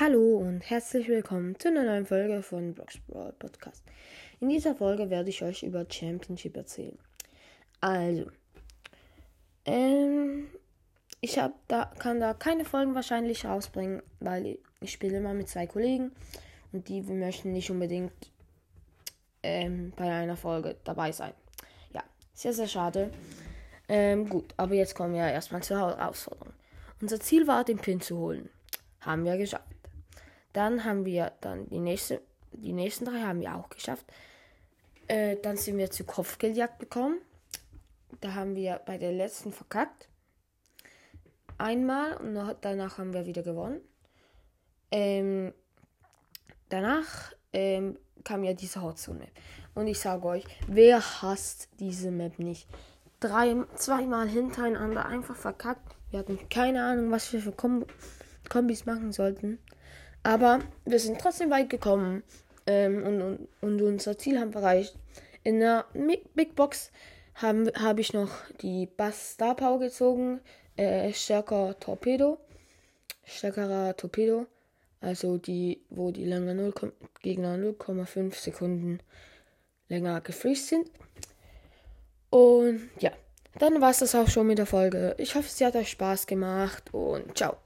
Hallo und herzlich willkommen zu einer neuen Folge von Blogs Brawl Podcast. In dieser Folge werde ich euch über Championship erzählen. Also, ähm, ich hab da, kann da keine Folgen wahrscheinlich rausbringen, weil ich spiele immer mit zwei Kollegen und die möchten nicht unbedingt ähm, bei einer Folge dabei sein. Ja, sehr, sehr schade. Ähm, gut, aber jetzt kommen wir erstmal zur Herausforderung. Unser Ziel war, den Pin zu holen. Haben wir geschafft. Dann haben wir dann die nächste, die nächsten drei haben wir auch geschafft. Äh, dann sind wir zu Kopfgeldjagd gekommen. Da haben wir bei der letzten verkackt. Einmal und danach haben wir wieder gewonnen. Ähm, danach ähm, kam ja diese Hotzone. Und ich sage euch, wer hasst diese Map nicht? Drei, zweimal hintereinander einfach verkackt. Wir hatten keine Ahnung, was wir für Kom Kombis machen sollten. Aber wir sind trotzdem weit gekommen ähm, und, und, und, unser Ziel haben wir erreicht. In der Big Box habe hab ich noch die Bass Star Power gezogen. Äh, stärker Torpedo. Stärkerer Torpedo. Also die, wo die länger 0, Gegner 0,5 Sekunden länger gefreezed sind. Und ja, dann war es das auch schon mit der Folge. Ich hoffe, sie hat euch Spaß gemacht und ciao.